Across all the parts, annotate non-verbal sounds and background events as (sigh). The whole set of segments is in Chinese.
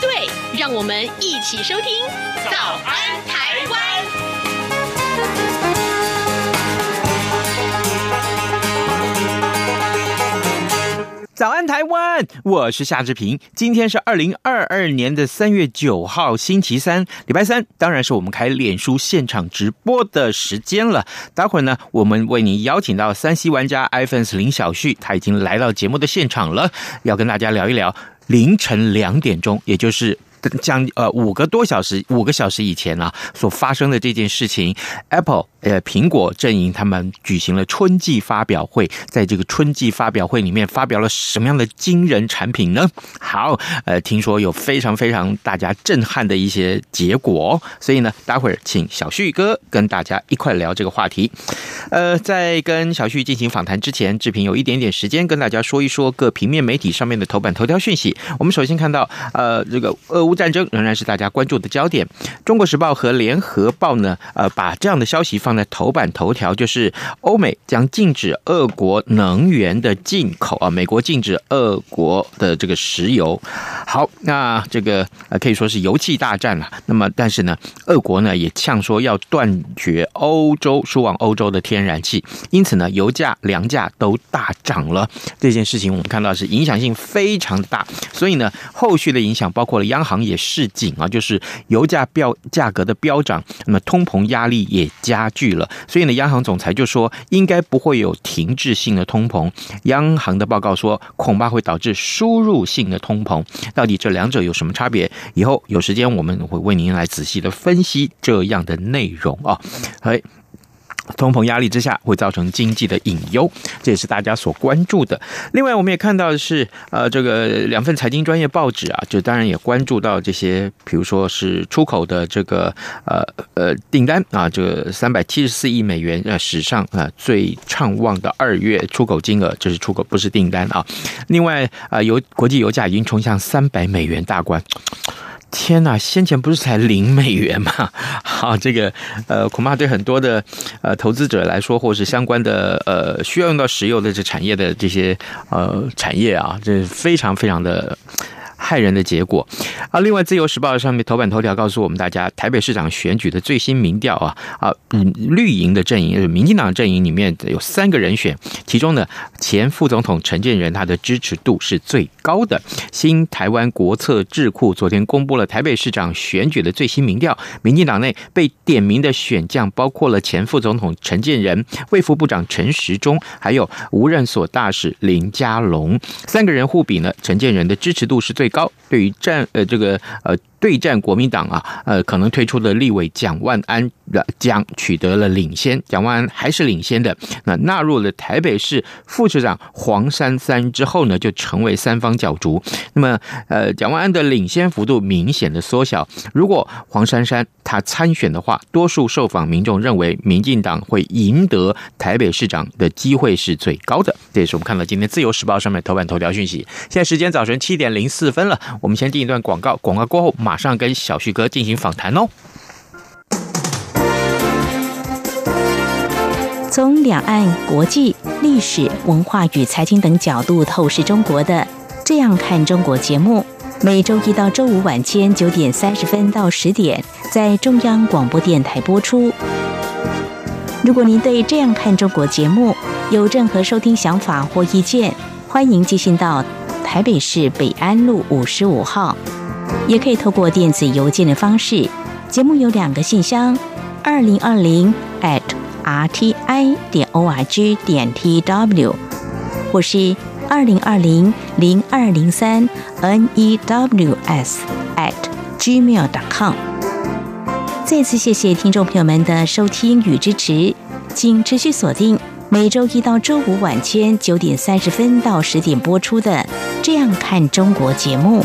对，让我们一起收听《早安台湾》。早安，台湾！我是夏志平。今天是二零二二年的三月九号，星期三，礼拜三，当然是我们开脸书现场直播的时间了。待会儿呢，我们为您邀请到三 C 玩家 iPhone 林小旭，他已经来到节目的现场了，要跟大家聊一聊凌晨两点钟，也就是。将呃五个多小时，五个小时以前啊所发生的这件事情，Apple 呃苹果阵营他们举行了春季发表会，在这个春季发表会里面发表了什么样的惊人产品呢？好，呃，听说有非常非常大家震撼的一些结果，所以呢，待会儿请小旭哥跟大家一块聊这个话题。呃，在跟小旭进行访谈之前，志平有一点点时间跟大家说一说各平面媒体上面的头版头条讯息。我们首先看到呃这个俄乌。战争仍然是大家关注的焦点。中国时报和联合报呢，呃，把这样的消息放在头版头条，就是欧美将禁止俄国能源的进口啊，美国禁止俄国的这个石油。好，那这个呃可以说是油气大战了。那么，但是呢，俄国呢也呛说要断绝欧洲输往欧洲的天然气，因此呢，油价、粮价都大涨了。这件事情我们看到是影响性非常大，所以呢，后续的影响包括了央行。也示警啊，就是油价飙价格的飙涨，那么通膨压力也加剧了。所以呢，央行总裁就说，应该不会有停滞性的通膨。央行的报告说，恐怕会导致输入性的通膨。到底这两者有什么差别？以后有时间我们会为您来仔细的分析这样的内容啊。好。通膨压力之下会造成经济的隐忧，这也是大家所关注的。另外，我们也看到的是，呃，这个两份财经专业报纸啊，就当然也关注到这些，比如说是出口的这个呃呃订单啊，这个三百七十四亿美元，呃，史上啊最畅旺的二月出口金额，这是出口，不是订单啊。另外啊，油国际油价已经冲向三百美元大关。天呐，先前不是才零美元吗？好，(laughs) 这个呃，恐怕对很多的呃投资者来说，或是相关的呃需要用到石油的这产业的这些呃产业啊，这非常非常的。害人的结果啊！另外，《自由时报》上面头版头条告诉我们大家，台北市长选举的最新民调啊啊，绿营的阵营，民进党阵营里面有三个人选，其中呢，前副总统陈建仁他的支持度是最高的。新台湾国策智库昨天公布了台北市长选举的最新民调，民进党内被点名的选将包括了前副总统陈建仁、卫副部长陈时中，还有无任所大使林佳龙，三个人互比呢，陈建仁的支持度是最高高。对于战呃这个呃。对战国民党啊，呃，可能推出的立委蒋万安的将取得了领先，蒋万安还是领先的。那纳入了台北市副市长黄珊珊之后呢，就成为三方角逐。那么，呃，蒋万安的领先幅度明显的缩小。如果黄珊珊她参选的话，多数受访民众认为民进党会赢得台北市长的机会是最高的。这也是我们看到今天自由时报上面头版头条讯息。现在时间早晨七点零四分了，我们先进一段广告，广告过后马。马上跟小旭哥进行访谈哦。从两岸、国际、历史文化与财经等角度透视中国的《这样看中国》节目，每周一到周五晚间九点三十分到十点在中央广播电台播出。如果您对《这样看中国》节目有任何收听想法或意见，欢迎寄信到台北市北安路五十五号。也可以透过电子邮件的方式，节目有两个信箱：二零二零 at rti 点 org 点 tw，或是二零二零零二零三 news at gmail.com。再次谢谢听众朋友们的收听与支持，请持续锁定每周一到周五晚间九点三十分到十点播出的《这样看中国》节目。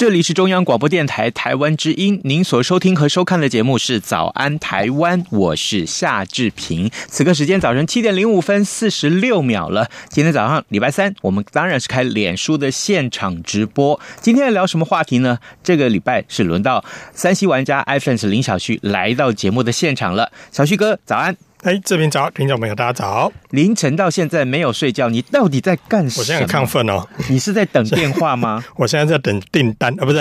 这里是中央广播电台台湾之音，您所收听和收看的节目是《早安台湾》，我是夏志平。此刻时间早晨七点零五分四十六秒了。今天早上礼拜三，我们当然是开脸书的现场直播。今天要聊什么话题呢？这个礼拜是轮到三 C 玩家 iPhone 林小旭来到节目的现场了。小旭哥，早安。哎，这边早，听众朋友，大家早！凌晨到现在没有睡觉，你到底在干什么？我现在很亢奋哦。你是在等电话吗？(laughs) 我现在在等订单啊，不是？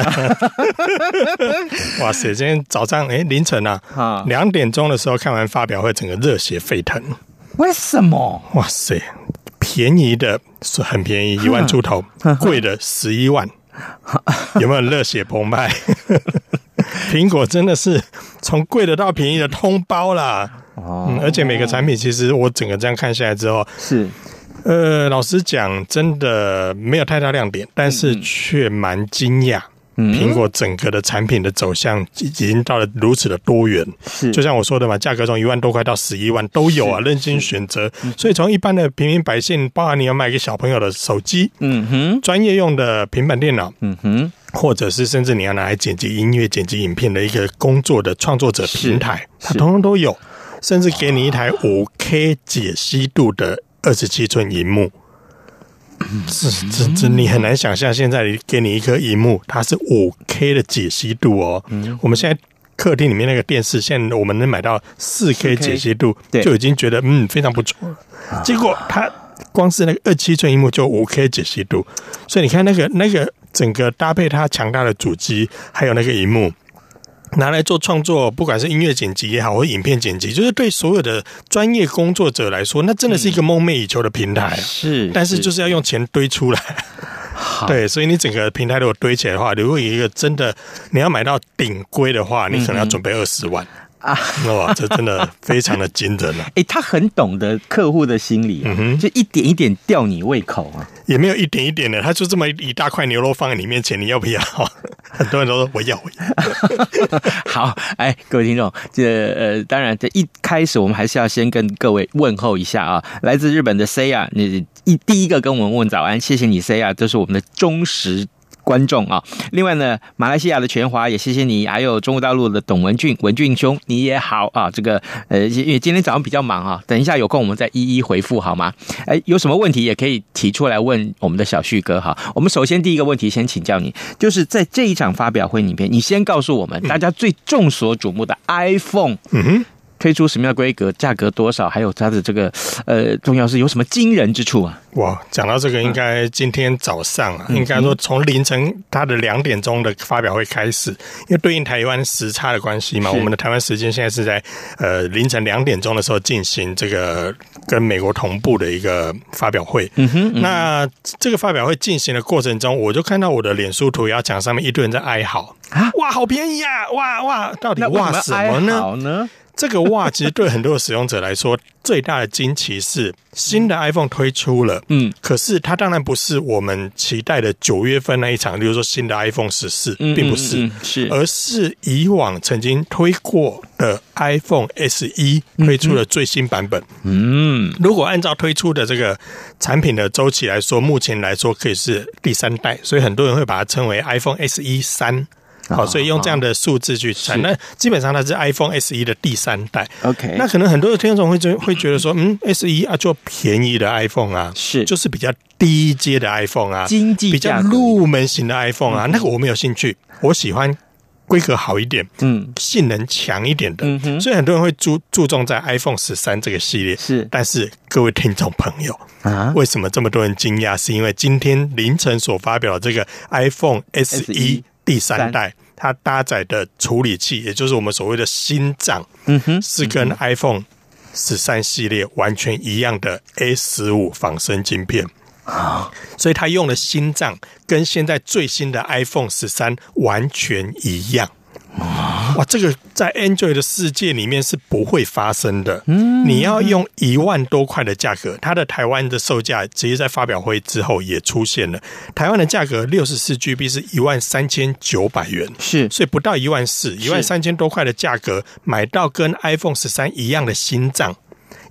(laughs) 哇塞，今天早上哎，凌晨啊，啊，两点钟的时候看完发表会，整个热血沸腾。为什么？哇塞，便宜的是很便宜，一万出头；贵的十一万，(laughs) 有没有热血澎湃？(laughs) 苹果真的是从贵的到便宜的通包啦。嗯，而且每个产品其实我整个这样看下来之后，是，呃，老实讲，真的没有太大亮点，但是却蛮惊讶。嗯，苹果整个的产品的走向已经到了如此的多元，是，就像我说的嘛，价格从一万多块到十一万都有啊，任心选择。所以从一般的平民百姓，包含你要买给小朋友的手机，嗯哼，专业用的平板电脑，嗯哼，或者是甚至你要拿来剪辑音乐、剪辑影片的一个工作的创作者平台，它通通都有。甚至给你一台五 K 解析度的二十七寸荧幕，这这这你很难想象，现在给你一颗荧幕，它是五 K 的解析度哦。我们现在客厅里面那个电视，现在我们能买到四 K 解析度，就已经觉得嗯非常不错了。结果它光是那个二七寸荧幕就五 K 解析度，所以你看那个那个整个搭配它强大的主机，还有那个荧幕。拿来做创作，不管是音乐剪辑也好，或影片剪辑，就是对所有的专业工作者来说，那真的是一个梦寐以求的平台。是，但是就是要用钱堆出来。对，所以你整个平台如果堆起来的话，如果有一个真的你要买到顶规的话，你可能要准备二十万。啊，哇，这真的非常的惊人了。(laughs) 哎，他很懂得客户的心理，嗯哼，就一点一点吊你胃口啊。也没有一点一点的，他就这么一大块牛肉放在你面前，你要不要？(laughs) 很多人都说我要，我要。(laughs) 好，哎，各位听众，这呃，当然，这一开始我们还是要先跟各位问候一下啊。来自日本的 Saya，你一第一个跟我们问早安，谢谢你 Saya，这是我们的忠实。观众啊，另外呢，马来西亚的全华也谢谢你，还有中国大陆的董文俊，文俊兄你也好啊。这个呃，因为今天早上比较忙啊，等一下有空我们再一一回复好吗？哎，有什么问题也可以提出来问我们的小旭哥哈。我们首先第一个问题先请教你，就是在这一场发表会里面，你先告诉我们大家最众所瞩目的 iPhone。嗯哼。推出什么样的规格？价格多少？还有它的这个呃，重要是有什么惊人之处啊？哇，讲到这个，应该今天早上啊，嗯、应该说从凌晨它的两点钟的发表会开始，因为对应台湾时差的关系嘛，我们的台湾时间现在是在呃凌晨两点钟的时候进行这个跟美国同步的一个发表会。嗯哼，嗯哼，那这个发表会进行的过程中，我就看到我的脸书涂鸦墙上面一堆人在哀嚎啊！哇，好便宜啊！哇哇，到底哇什么呢？这个哇，其实对很多的使用者来说，最大的惊奇是新的 iPhone 推出了，嗯，可是它当然不是我们期待的九月份那一场，比如说新的 iPhone 十四，并不是，是，而是以往曾经推过的 iPhone SE 推出了最新版本。嗯，如果按照推出的这个产品的周期来说，目前来说可以是第三代，所以很多人会把它称为 iPhone SE 三。好，所以用这样的数字去算，那基本上它是 iPhone SE 的第三代。OK，那可能很多的听众会觉会觉得说，嗯，SE 啊，就便宜的 iPhone 啊，是，就是比较低阶的 iPhone 啊，经济比较入门型的 iPhone 啊，那个我没有兴趣，我喜欢规格好一点，嗯，性能强一点的。嗯哼，所以很多人会注注重在 iPhone 十三这个系列。是，但是各位听众朋友啊，为什么这么多人惊讶？是因为今天凌晨所发表的这个 iPhone SE。第三代，它搭载的处理器，也就是我们所谓的心脏，嗯哼，是跟 iPhone 十三系列完全一样的 A 十五仿生晶片。啊，所以它用的心脏跟现在最新的 iPhone 十三完全一样。哇，这个在 Android 的世界里面是不会发生的。嗯，你要用一万多块的价格，它的台湾的售价直接在发表会之后也出现了。台湾的价格六十四 GB 是一万三千九百元，是，所以不到一万四，一万三千多块的价格买到跟 iPhone 十三一样的心脏，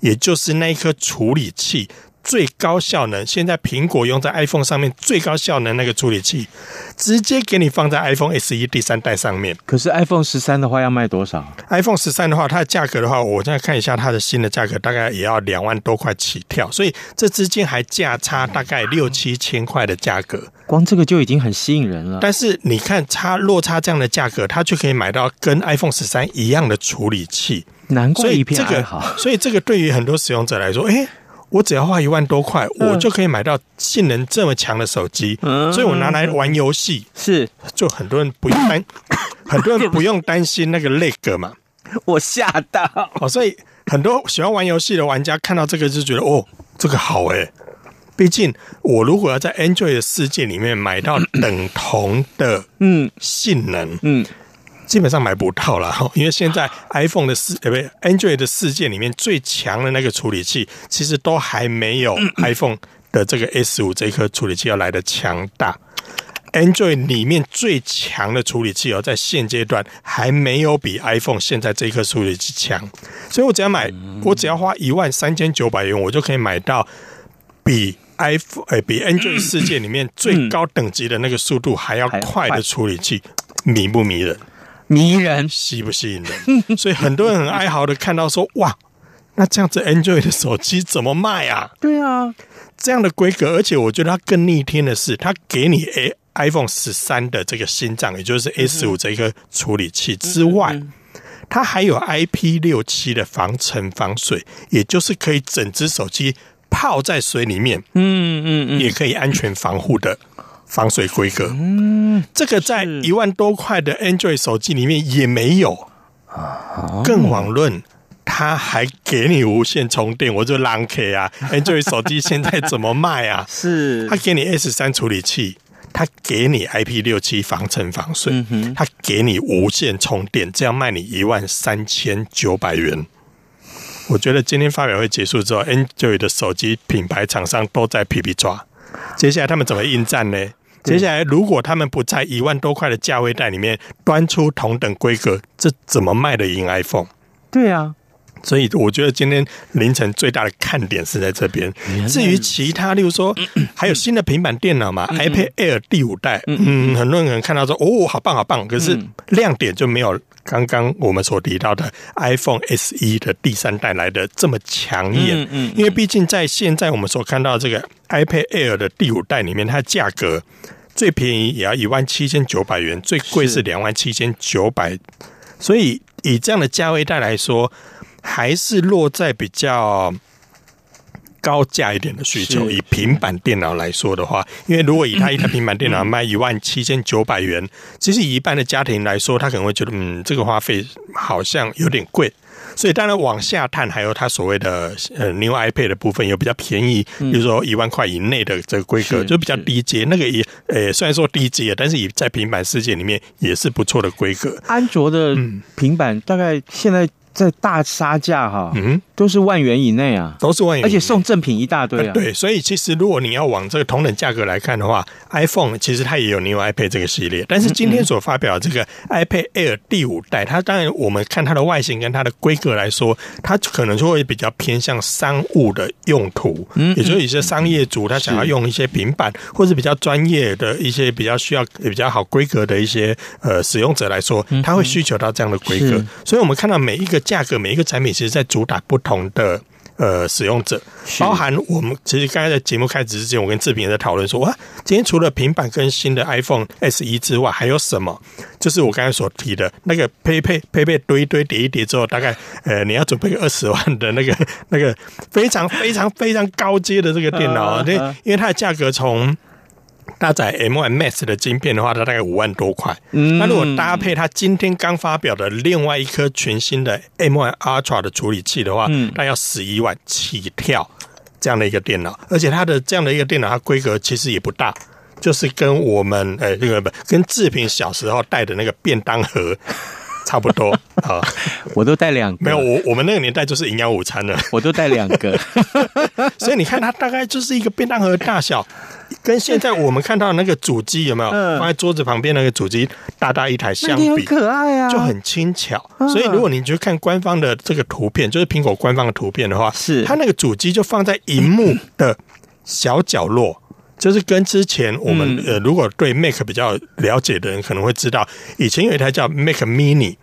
也就是那一颗处理器。最高效能，现在苹果用在 iPhone 上面最高效能那个处理器，直接给你放在 iPhone SE 第三代上面。可是 iPhone 十三的话要卖多少？iPhone 十三的话，它的价格的话，我再看一下它的新的价格，大概也要两万多块起跳。所以这之间还价差大概六七千块的价格，光这个就已经很吸引人了。但是你看差落差这样的价格，它就可以买到跟 iPhone 十三一样的处理器。难怪一片爱好。所以这个对于很多使用者来说，哎。我只要花一万多块，我就可以买到性能这么强的手机，嗯，所以我拿来玩游戏是，就很多人不用担，(laughs) 很多人不用担心那个 lag 嘛。我吓到哦，所以很多喜欢玩游戏的玩家看到这个就觉得哦，这个好诶。毕竟我如果要在 Android 的世界里面买到等同的嗯性能嗯。基本上买不到了哈，(laughs) 因为现在 iPhone 的世呃不 Android 的世界里面最强的那个处理器，其实都还没有 iPhone 的这个 S 五这颗处理器要来的强大。Android 里面最强的处理器哦，在现阶段还没有比 iPhone 现在这一颗处理器强，所以我只要买，我只要花一万三千九百元，我就可以买到比 iPhone 哎比 Android 世界里面最高等级的那个速度还要快的处理器，迷不迷人？迷人，吸不吸引人？(laughs) 所以很多人很哀嚎的看到说：“哇，那这样子 Android 的手机怎么卖啊？”对啊，这样的规格，而且我觉得它更逆天的是，它给你 A iPhone 十三的这个心脏，也就是 S 五这个处理器之外，它还有 IP 六七的防尘防水，也就是可以整只手机泡在水里面，嗯嗯嗯，也可以安全防护的。防水规格，嗯，这个在一万多块的 Android 手机里面也没有啊，更遑论它还给你无线充电，我就狼 K 啊！Android 手机现在怎么卖啊？(laughs) 是，它给你 S 三处理器，它给你 IP 六七防尘防水，它给你无线充电，这样卖你一万三千九百元。我觉得今天发表会结束之后，Android 的手机品牌厂商都在皮皮抓，接下来他们怎么应战呢？接下来，如果他们不在一万多块的价位带里面端出同等规格，这怎么卖得赢 iPhone？对啊，所以我觉得今天凌晨最大的看点是在这边。至于其他，例如说 (coughs) 还有新的平板电脑嘛，iPad Air 第五代，嗯，很多人可能看到说哦，好棒好棒，可是亮点就没有刚刚我们所提到的 iPhone SE 的第三代来的这么抢眼。嗯，因为毕竟在现在我们所看到这个 iPad Air 的第五代里面，它价格。最便宜也要一万七千九百元，最贵是两万七千九百，所以以这样的价位带来说，还是落在比较高价一点的需求。以平板电脑来说的话，因为如果以他一台平板电脑卖一万七千九百元，其实以一般的家庭来说，他可能会觉得，嗯，这个花费好像有点贵。所以当然往下探，还有它所谓的呃 New iPad 的部分，有比较便宜，比如说一万块以内的这个规格，就比较低阶。那个也呃虽然说低阶，但是也在平板世界里面也是不错的规格。安卓的平板大概现在。在大杀价哈，嗯，都是万元以内啊，都是万元，而且送赠品一大堆啊。对，所以其实如果你要往这个同等价格来看的话，iPhone 其实它也有 New iPad 这个系列，但是今天所发表的这个 iPad Air 第五代，它当然我们看它的外形跟它的规格来说，它可能就会比较偏向商务的用途，嗯，也就是一些商业主他想要用一些平板，或是比较专业的一些比较需要比较好规格的一些呃使用者来说，他会需求到这样的规格，所以我们看到每一个。价格每一个产品其实在主打不同的呃使用者，包含我们其实刚才在节目开始之前，我跟志平也在讨论说，哇，今天除了平板跟新的 iPhone SE 之外，还有什么？就是我刚才所提的那个配配配配堆一堆叠一叠之后，大概呃你要准备个二十万的那个 (laughs) 那个非常非常非常高阶的这个电脑啊，对，因为它的价格从。搭载 M1 Max 的晶片的话，它大概五万多块。嗯，那如果搭配它今天刚发表的另外一颗全新的 M1 Ultra 的处理器的话，嗯，那要十一万起跳这样的一个电脑。而且它的这样的一个电脑，它规格其实也不大，就是跟我们呃那个不跟志平小时候带的那个便当盒差不多 (laughs) 啊。我都带两个，没有我我们那个年代就是营养午餐了，我都带两个，(laughs) 所以你看它大概就是一个便当盒的大小。跟现在我们看到的那个主机有没有？放在桌子旁边那个主机大大一台相比，很可爱啊，就很轻巧。所以如果你去看官方的这个图片，就是苹果官方的图片的话，是。它那个主机就放在荧幕的小角落，就是跟之前我们呃，如果对 Mac 比较了解的人可能会知道，以前有一台叫 Mac Mini。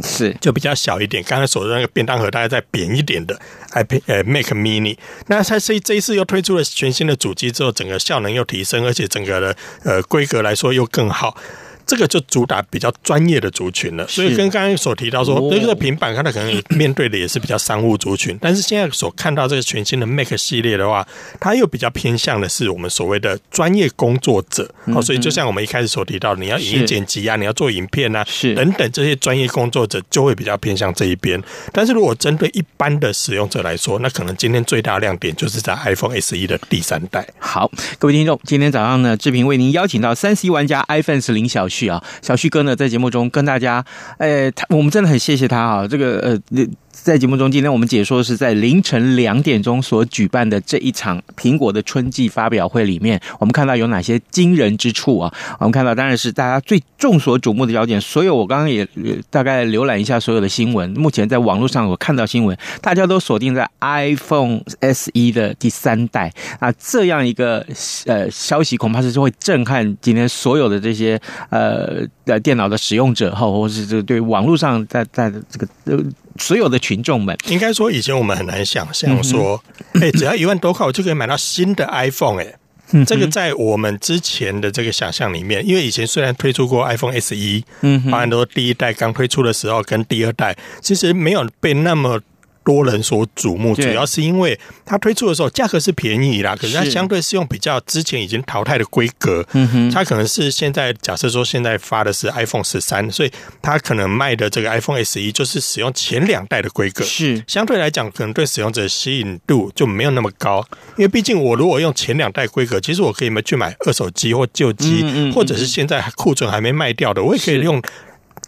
是，就比较小一点。刚才所说的那个便当盒，大概再扁一点的 iPad 呃 Mac Mini。那它这这一次又推出了全新的主机之后，整个效能又提升，而且整个的呃规格来说又更好。这个就主打比较专业的族群了，所以跟刚刚所提到说，这个平板它可能面对的也是比较商务族群，但是现在所看到这个全新的 Mac 系列的话，它又比较偏向的是我们所谓的专业工作者。哦，所以就像我们一开始所提到，你要影音剪辑啊，你要做影片啊，是等等这些专业工作者就会比较偏向这一边。但是如果针对一般的使用者来说，那可能今天最大亮点就是在 iPhone SE 的第三代。好，各位听众，今天早上呢，志平为您邀请到三 C 玩家 iPhone 零小啊，小旭哥呢，在节目中跟大家，哎，他我们真的很谢谢他啊，这个呃。在节目中，今天我们解说的是在凌晨两点钟所举办的这一场苹果的春季发表会里面，我们看到有哪些惊人之处啊？我们看到当然是大家最众所瞩目的焦点。所有我刚刚也大概浏览一下所有的新闻，目前在网络上我看到新闻，大家都锁定在 iPhone SE 的第三代啊，这样一个呃消息，恐怕是会震撼今天所有的这些呃的电脑的使用者哈，或者是这对网络上在在这个呃。所有的群众们，应该说以前我们很难想象说，哎，只要一万多块，我就可以买到新的 iPhone，哎，这个在我们之前的这个想象里面，因为以前虽然推出过 iPhone SE，嗯，当然都第一代刚推出的时候跟第二代，其实没有被那么。多人所瞩目，主要是因为它推出的时候价格是便宜啦，可是它相对是用比较之前已经淘汰的规格，嗯哼，它可能是现在假设说现在发的是 iPhone 十三，所以它可能卖的这个 iPhone S 一就是使用前两代的规格，是。相对来讲可能对使用者吸引度就没有那么高，因为毕竟我如果用前两代规格，其实我可以去买二手机或旧机，或者是现在库存还没卖掉的，我也可以用。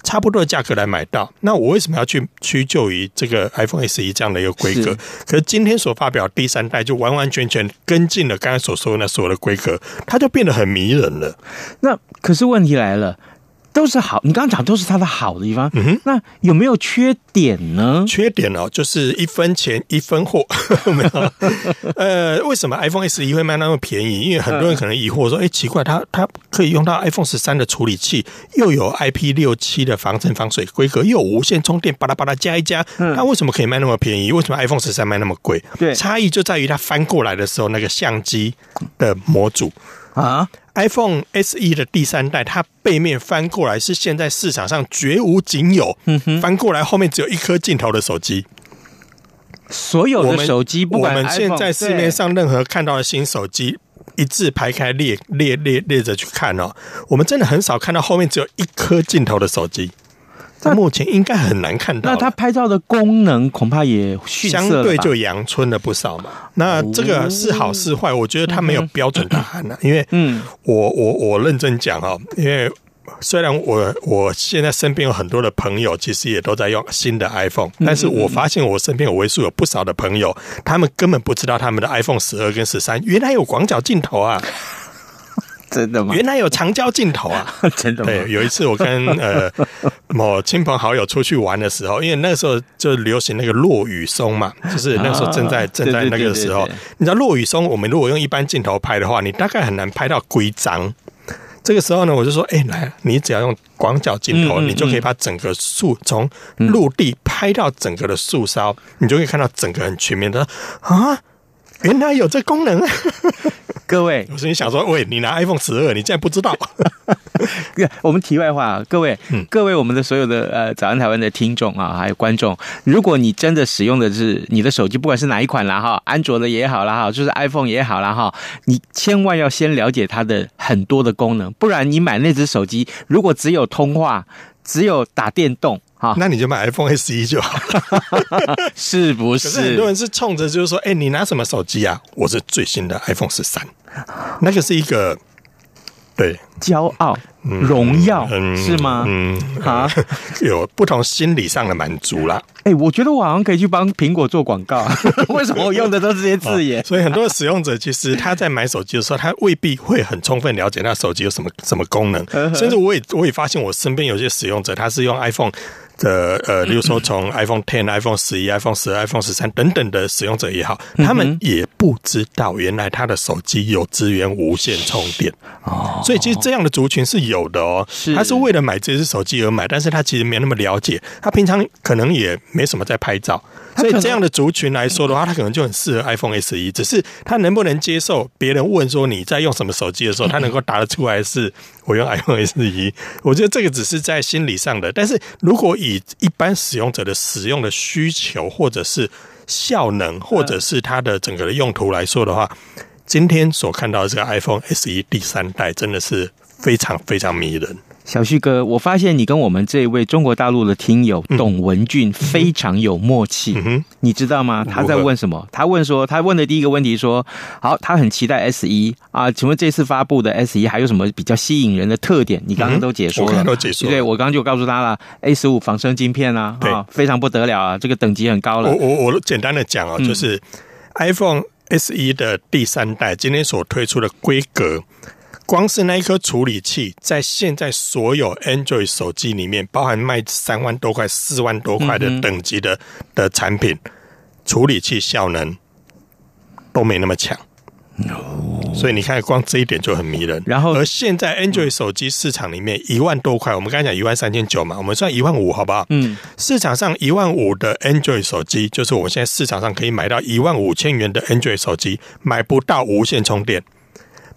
差不多的价格来买到，那我为什么要去屈就于这个 iPhone SE 这样的一个规格？是可是今天所发表第三代就完完全全跟进了刚才所说的那所有的规格，它就变得很迷人了。那可是问题来了。都是好，你刚刚讲都是它的好的地方。嗯哼，那有没有缺点呢？缺点哦，就是一分钱一分货。(laughs) 没有，呃，为什么 iPhone SE 会卖那么便宜？因为很多人可能疑惑说，哎，奇怪，它它可以用到 iPhone 十三的处理器，又有 IP 六七的防尘防水规格，又有无线充电，巴拉巴拉加一加，它为什么可以卖那么便宜？为什么 iPhone 十三卖那么贵？对，差异就在于它翻过来的时候那个相机的模组。啊，iPhone SE 的第三代，它背面翻过来是现在市场上绝无仅有。嗯，翻过来后面只有一颗镜头的手机。所有的手机，不管我们现在市面上任何看到的新手机，一字排开列列列列着去看哦，我们真的很少看到后面只有一颗镜头的手机。那目前应该很难看到。那它拍照的功能恐怕也相对就阳春了不少嘛。那这个是好是坏？我觉得它没有标准答案呢。因为，嗯，我我我认真讲哈，因为虽然我我现在身边有很多的朋友，其实也都在用新的 iPhone，但是我发现我身边有为数有不少的朋友，他们根本不知道他们的 iPhone 十二跟十三原来有广角镜头啊。真的吗？原来有长焦镜头啊！(laughs) 真的吗？对，有一次我跟 (laughs) 呃某亲朋好友出去玩的时候，因为那个时候就流行那个落雨松嘛，就是那个时候正在正在那个时候，你知道落雨松，我们如果用一般镜头拍的话，你大概很难拍到规章。这个时候呢，我就说，哎，来，你只要用广角镜头，你就可以把整个树从陆地拍到整个的树梢，你就可以看到整个很全面的啊。原来有这功能，啊 (laughs) 各位，我心想说，喂，你拿 iPhone 十二，你竟然不知道？(laughs) 我们题外话，各位，嗯、各位，我们的所有的呃早安台湾的听众啊，还有观众，如果你真的使用的是你的手机，不管是哪一款啦哈，安卓的也好啦哈，就是 iPhone 也好啦哈，你千万要先了解它的很多的功能，不然你买那只手机，如果只有通话，只有打电动。那你就买 iPhone SE 就好，(laughs) 是不是？可是很多人是冲着就是说，哎、欸，你拿什么手机啊？我是最新的 iPhone 十三，那个是一个对骄傲。荣耀、嗯是吗？嗯，啊，(laughs) 有不同心理上的满足啦。哎、我觉得我好像可以去帮苹果做广告，(laughs) 为什么我用的都是这些字眼？哦所以很多的使用者其实他在买手机的时候，他未必会很充分了解那手机有什么什么功能，甚至我也我也发现我身边有些使用者，他是用 iPhone。的呃，例如说从 iPhone Ten、iPhone 十一、iPhone 十二、iPhone 十三等等的使用者也好，他们也不知道原来他的手机有支援无线充电。哦。所以其实这样的族群是有的哦，他是为了买这只手机而买，但是他其实没那么了解，他平常可能也没什么在拍照，所以这样的族群来说的话，他可能就很适合 iPhone SE。只是他能不能接受别人问说你在用什么手机的时候，他能够答得出来是我用 iPhone SE。我觉得这个只是在心理上的，但是如果以一般使用者的使用的需求，或者是效能，或者是它的整个的用途来说的话，今天所看到的这个 iPhone SE 第三代真的是非常非常迷人。小旭哥，我发现你跟我们这一位中国大陆的听友董文俊非常有默契，嗯，你知道吗？他在问什么？他问说，他问的第一个问题说，好，他很期待 S 一啊，请问这次发布的 S 一还有什么比较吸引人的特点？你刚刚都解说了，嗯、我刚刚都解说了，对，我刚刚就告诉他了，A 十五仿生晶片啊，对啊，非常不得了啊，这个等级很高了。我我我简单的讲啊，就是 iPhone S 一的第三代今天所推出的规格。光是那一颗处理器，在现在所有 Android 手机里面，包含卖三万多块、四万多块的等级的的产品，处理器效能都没那么强。所以你看，光这一点就很迷人。然后，而现在 Android 手机市场里面一万多块，我们刚才讲一万三千九嘛，我们算一万五好不好？嗯，市场上一万五的 Android 手机，就是我们现在市场上可以买到一万五千元的 Android 手机，买不到无线充电。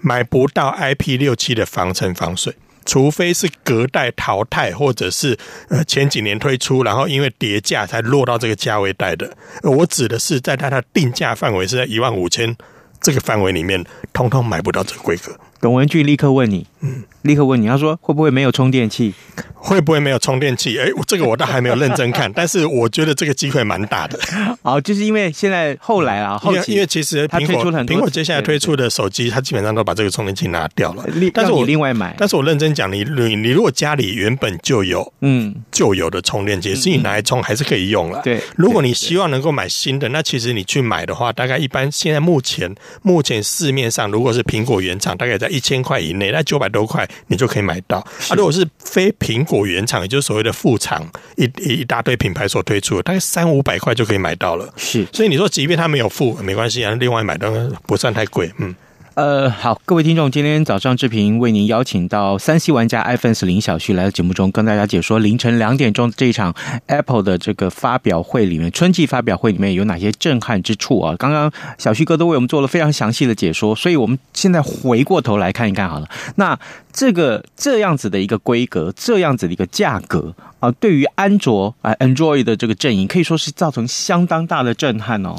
买不到 IP 六七的防尘防水，除非是隔代淘汰，或者是呃前几年推出，然后因为叠价才落到这个价位带的。我指的是在它的定价范围是在一万五千这个范围里面，通通买不到这个规格。董文俊立刻问你，嗯，立刻问你，他说会不会没有充电器？会不会没有充电器？哎、欸，这个我倒还没有认真看，(laughs) 但是我觉得这个机会蛮大的。哦，就是因为现在后来啊，后期因为其实苹果苹果接下来推出的手机，它基本上都把这个充电器拿掉了。但是我另外买，但是我认真讲，你你你如果家里原本就有嗯旧有的充电器，是你拿来充还是可以用了。对，如果你希望能够买新的，那其实你去买的话，大概一般现在目前目前市面上如果是苹果原厂，大概在一千块以内，那九百多块你就可以买到。啊，如果是非苹果原厂，也就是所谓的副厂，一一大堆品牌所推出的，大概三五百块就可以买到了。是，所以你说，即便它没有付，没关系啊，另外买都不算太贵。嗯。呃，好，各位听众，今天早上志平为您邀请到三 C 玩家 iPhone 林小旭来到节目中，跟大家解说凌晨两点钟这一场 Apple 的这个发表会里面，春季发表会里面有哪些震撼之处啊？刚刚小旭哥都为我们做了非常详细的解说，所以我们现在回过头来看一看好了。那这个这样子的一个规格，这样子的一个价格啊，对于安卓啊 Android 的这个阵营，可以说是造成相当大的震撼哦。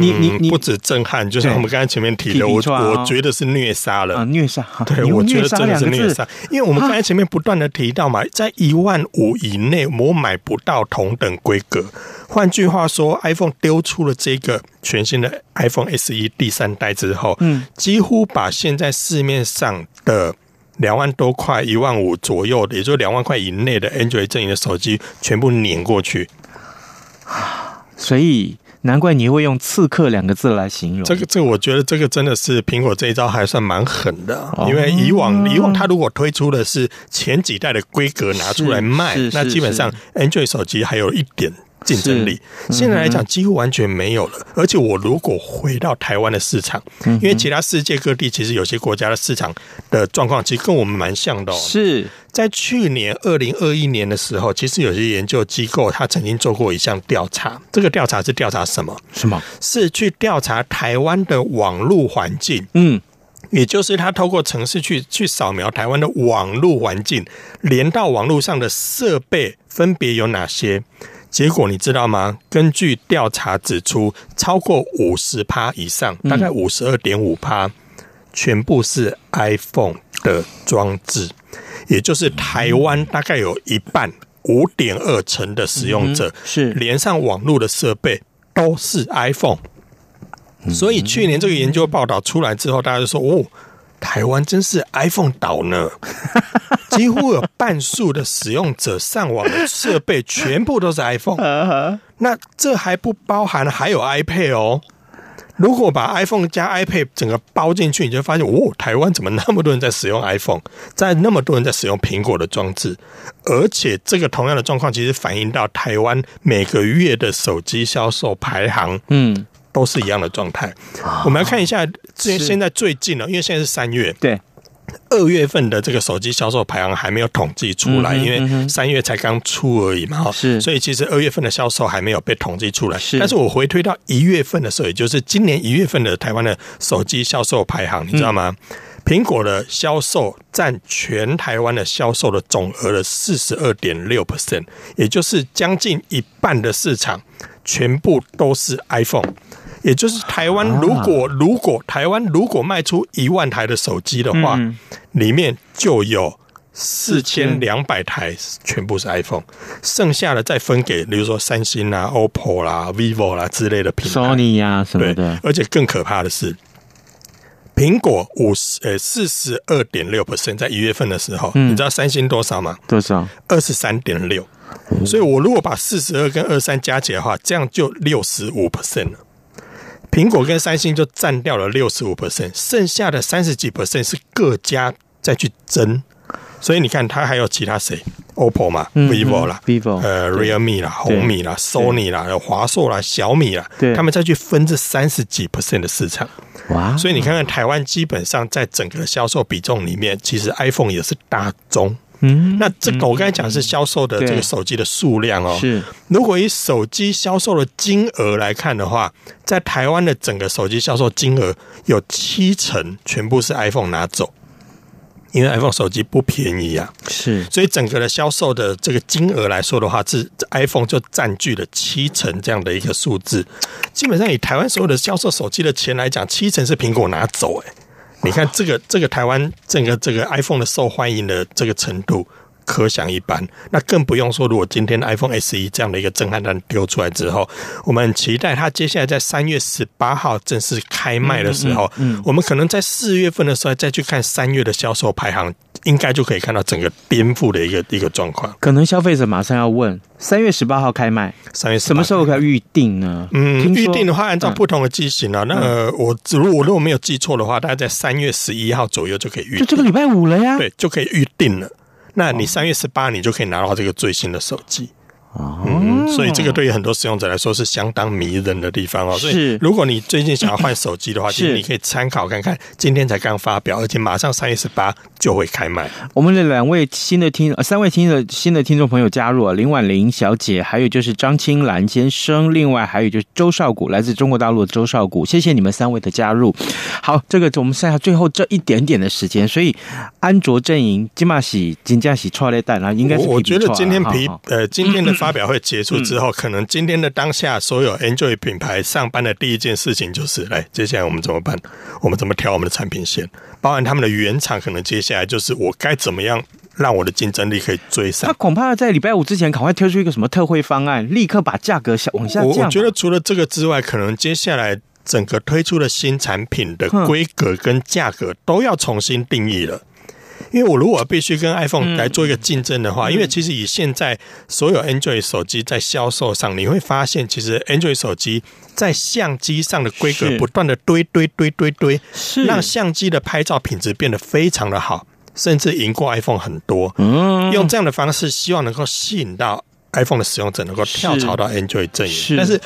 你你你不止震撼，就像我们刚才前面提的，我我觉得是虐杀了啊，虐杀！(laughs) 对，我觉得真的是虐杀，因为我们刚才前面不断的提到嘛，在一万五以内，我买不到同等规格。换句话说，iPhone 丢出了这个全新的 iPhone SE 第三代之后，嗯，几乎把现在市面上的两万多块、一万五左右的，也就两万块以内的 Android 阵营的手机，全部碾过去。所以。难怪你会用“刺客”两个字来形容这个。这个，我觉得这个真的是苹果这一招还算蛮狠的。因为以往以往它如果推出的是前几代的规格拿出来卖，那基本上 Android 手机还有一点竞争力。现在来讲几乎完全没有了。而且我如果回到台湾的市场，因为其他世界各地其实有些国家的市场的状况其实跟我们蛮像的哦。是。在去年二零二一年的时候，其实有些研究机构他曾经做过一项调查。这个调查是调查什么？什么？是去调查台湾的网络环境。嗯，也就是他透过城市去去扫描台湾的网络环境，连到网络上的设备分别有哪些？结果你知道吗？根据调查指出，超过五十趴以上，大概五十二点五趴，全部是 iPhone 的装置。也就是台湾大概有一半五点二成的使用者是。连上网络的设备都是 iPhone，所以去年这个研究报道出来之后，大家就说：“哦，台湾真是 iPhone 岛呢。(laughs) ”几乎有半数的使用者上网的设备全部都是 iPhone。那这还不包含还有 iPad 哦。如果把 iPhone 加 iPad 整个包进去，你就发现哦，台湾怎么那么多人在使用 iPhone，在那么多人在使用苹果的装置，而且这个同样的状况其实反映到台湾每个月的手机销售排行，嗯，都是一样的状态。我们来看一下，现现在最近了，因为现在是三月，对。二月份的这个手机销售排行还没有统计出来，因为三月才刚出而已嘛，哈是，所以其实二月份的销售还没有被统计出来。是，但是我回推到一月份的时候，也就是今年一月份的台湾的手机销售排行，你知道吗？苹果的销售占全台湾的销售的总额的四十二点六 percent，也就是将近一半的市场全部都是 iPhone。也就是台湾，如果如果台湾如果卖出一万台的手机的话，里面就有四千两百台全部是 iPhone，剩下的再分给，比如说三星啦、OPPO 啦、vivo 啦之类的品牌，Sony 呀什么的。而且更可怕的是，苹果五十呃四十二点六 percent，在一月份的时候，你知道三星多少吗？多少？二十三点六。所以我如果把四十二跟二三加起来的话，这样就六十五 percent 了。苹果跟三星就占掉了六十五 percent，剩下的三十几 percent 是各家再去争，所以你看，它还有其他谁？OPPO 嘛，vivo 啦，vivo，呃，realme 啦，红米啦，Sony 啦，有华硕啦，小米啦，他们再去分这三十几 percent 的市场。哇！所以你看看台湾，基本上在整个销售比重里面，其实 iPhone 也是大宗。嗯，那这个我刚才讲的是销售的这个手机的数量哦。是，如果以手机销售的金额来看的话，在台湾的整个手机销售金额有七成全部是 iPhone 拿走，因为 iPhone 手机不便宜啊。是，所以整个的销售的这个金额来说的话，是 iPhone 就占据了七成这样的一个数字。基本上以台湾所有的销售手机的钱来讲，七成是苹果拿走，欸，你看这个这个台湾整个这个 iPhone 的受欢迎的这个程度，可想一般。那更不用说，如果今天 iPhone SE 这样的一个震撼弹丢出来之后，我们很期待它接下来在三月十八号正式开卖的时候，嗯，我们可能在四月份的时候再去看三月的销售排行，应该就可以看到整个颠覆的一个一个状况。可能消费者马上要问。三月十八号开卖，三月什么时候可以预定呢？嗯，预定的话，按照不同的机型啊，嗯、那个我如果如果没有记错的话，大概在三月十一号左右就可以预定，就这个礼拜五了呀。对，就可以预定了。那你三月十八，你就可以拿到这个最新的手机。嗯，所以这个对于很多使用者来说是相当迷人的地方哦。所以如果你最近想要换手机的话，(laughs) 其实你可以参考看看，今天才刚发表，而且马上三月十八就会开卖。我们的两位新的听，三位听的新的听众朋友加入了林婉玲小姐，还有就是张青兰先生，另外还有就是周少谷，来自中国大陆的周少谷，谢谢你们三位的加入。好，这个我们剩下最后这一点点的时间，所以安卓阵营金马喜金价喜错了蛋啊，应该是我觉得今天皮呃 (laughs) 今天的。发表会结束之后，可能今天的当下，所有 Android 品牌上班的第一件事情就是：来，接下来我们怎么办？我们怎么调我们的产品线？包含他们的原厂，可能接下来就是我该怎么样让我的竞争力可以追上？他恐怕在礼拜五之前，赶快推出一个什么特惠方案，立刻把价格下往下降。我觉得除了这个之外，可能接下来整个推出的新产品的规格跟价格都要重新定义了。因为我如果必须跟 iPhone 来做一个竞争的话，因为其实以现在所有 Android 手机在销售上，你会发现，其实 Android 手机在相机上的规格不断的堆堆堆堆堆，是。让相机的拍照品质变得非常的好，甚至赢过 iPhone 很多。嗯，用这样的方式，希望能够吸引到 iPhone 的使用者能够跳槽到 Android 阵营。但是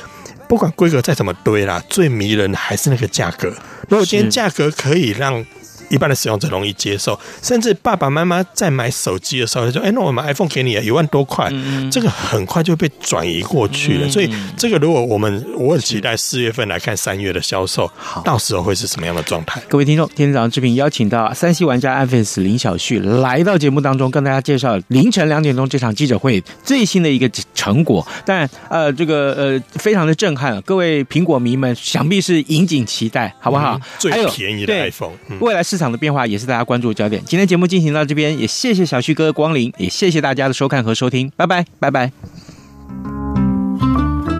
不管规格再怎么堆啦，最迷人的还是那个价格。如果今天价格可以让一般的使用者容易接受，甚至爸爸妈妈在买手机的时候就说：“哎，那我买 iPhone 给你一万多块，嗯、这个很快就被转移过去了。嗯”所以，这个如果我们我很期待四月份来看三月的销售，到时候会是什么样的状态？各位听众，今天早上视频邀请到三 C 玩家 iPhone 林小旭来到节目当中，跟大家介绍凌晨两点钟这场记者会最新的一个成果。但，呃，这个呃非常的震撼，各位苹果迷们想必是引颈期待，好不好？嗯、最便宜的 iPhone，、嗯、未来是。场的变化也是大家关注的焦点。今天节目进行到这边也谢谢小旭哥光临也谢谢大家的收看和收听。拜拜拜拜。